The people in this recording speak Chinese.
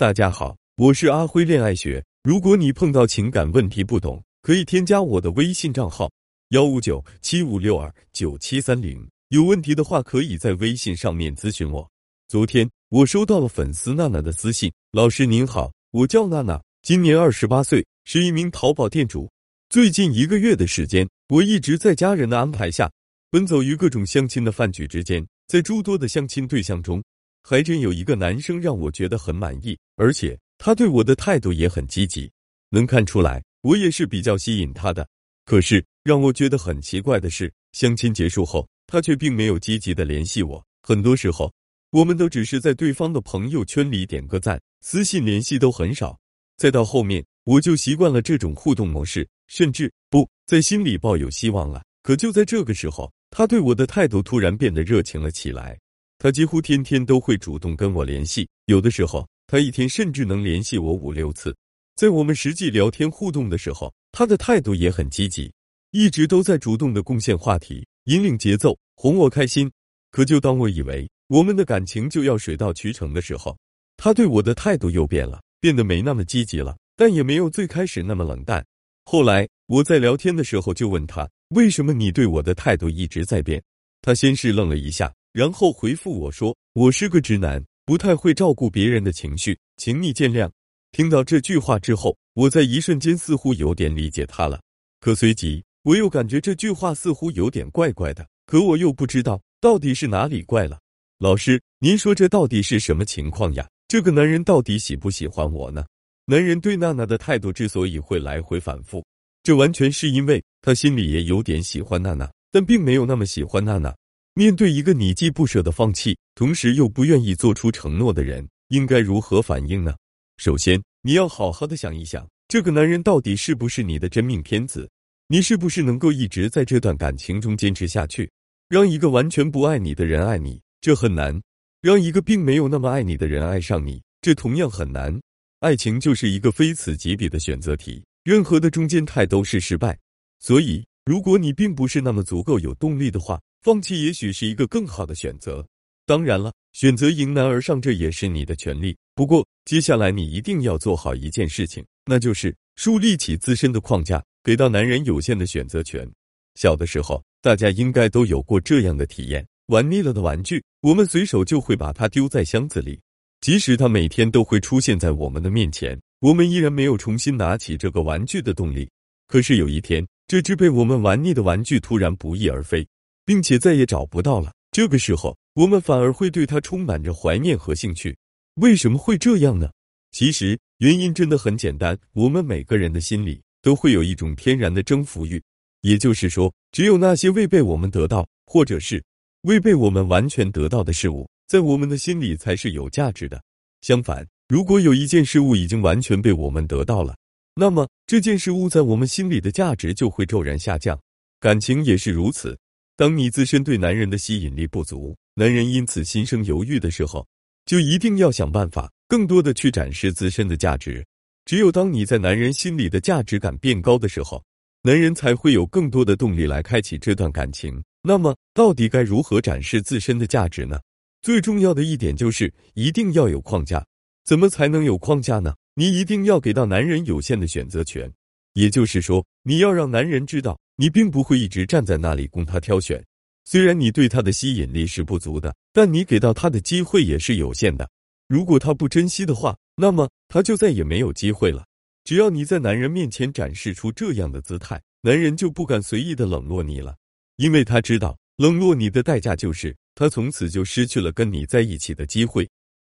大家好，我是阿辉恋爱学。如果你碰到情感问题不懂，可以添加我的微信账号幺五九七五六二九七三零。有问题的话，可以在微信上面咨询我。昨天我收到了粉丝娜娜的私信，老师您好，我叫娜娜，今年二十八岁，是一名淘宝店主。最近一个月的时间，我一直在家人的安排下，奔走于各种相亲的饭局之间，在诸多的相亲对象中。还真有一个男生让我觉得很满意，而且他对我的态度也很积极，能看出来我也是比较吸引他的。可是让我觉得很奇怪的是，相亲结束后，他却并没有积极的联系我。很多时候，我们都只是在对方的朋友圈里点个赞，私信联系都很少。再到后面，我就习惯了这种互动模式，甚至不在心里抱有希望了。可就在这个时候，他对我的态度突然变得热情了起来。他几乎天天都会主动跟我联系，有的时候他一天甚至能联系我五六次。在我们实际聊天互动的时候，他的态度也很积极，一直都在主动的贡献话题，引领节奏，哄我开心。可就当我以为我们的感情就要水到渠成的时候，他对我的态度又变了，变得没那么积极了，但也没有最开始那么冷淡。后来我在聊天的时候就问他：“为什么你对我的态度一直在变？”他先是愣了一下。然后回复我说：“我是个直男，不太会照顾别人的情绪，请你见谅。”听到这句话之后，我在一瞬间似乎有点理解他了。可随即我又感觉这句话似乎有点怪怪的，可我又不知道到底是哪里怪了。老师，您说这到底是什么情况呀？这个男人到底喜不喜欢我呢？男人对娜娜的态度之所以会来回反复，这完全是因为他心里也有点喜欢娜娜，但并没有那么喜欢娜娜。面对一个你既不舍得放弃，同时又不愿意做出承诺的人，应该如何反应呢？首先，你要好好的想一想，这个男人到底是不是你的真命天子？你是不是能够一直在这段感情中坚持下去？让一个完全不爱你的人爱你，这很难；让一个并没有那么爱你的人爱上你，这同样很难。爱情就是一个非此即彼的选择题，任何的中间态都是失败。所以，如果你并不是那么足够有动力的话，放弃也许是一个更好的选择。当然了，选择迎难而上，这也是你的权利。不过，接下来你一定要做好一件事情，那就是树立起自身的框架，给到男人有限的选择权。小的时候，大家应该都有过这样的体验：玩腻了的玩具，我们随手就会把它丢在箱子里，即使它每天都会出现在我们的面前，我们依然没有重新拿起这个玩具的动力。可是有一天，这只被我们玩腻的玩具突然不翼而飞。并且再也找不到了。这个时候，我们反而会对他充满着怀念和兴趣。为什么会这样呢？其实原因真的很简单，我们每个人的心里都会有一种天然的征服欲，也就是说，只有那些未被我们得到，或者是未被我们完全得到的事物，在我们的心里才是有价值的。相反，如果有一件事物已经完全被我们得到了，那么这件事物在我们心里的价值就会骤然下降。感情也是如此。当你自身对男人的吸引力不足，男人因此心生犹豫的时候，就一定要想办法更多的去展示自身的价值。只有当你在男人心里的价值感变高的时候，男人才会有更多的动力来开启这段感情。那么，到底该如何展示自身的价值呢？最重要的一点就是一定要有框架。怎么才能有框架呢？你一定要给到男人有限的选择权，也就是说，你要让男人知道。你并不会一直站在那里供他挑选，虽然你对他的吸引力是不足的，但你给到他的机会也是有限的。如果他不珍惜的话，那么他就再也没有机会了。只要你在男人面前展示出这样的姿态，男人就不敢随意的冷落你了，因为他知道冷落你的代价就是他从此就失去了跟你在一起的机会。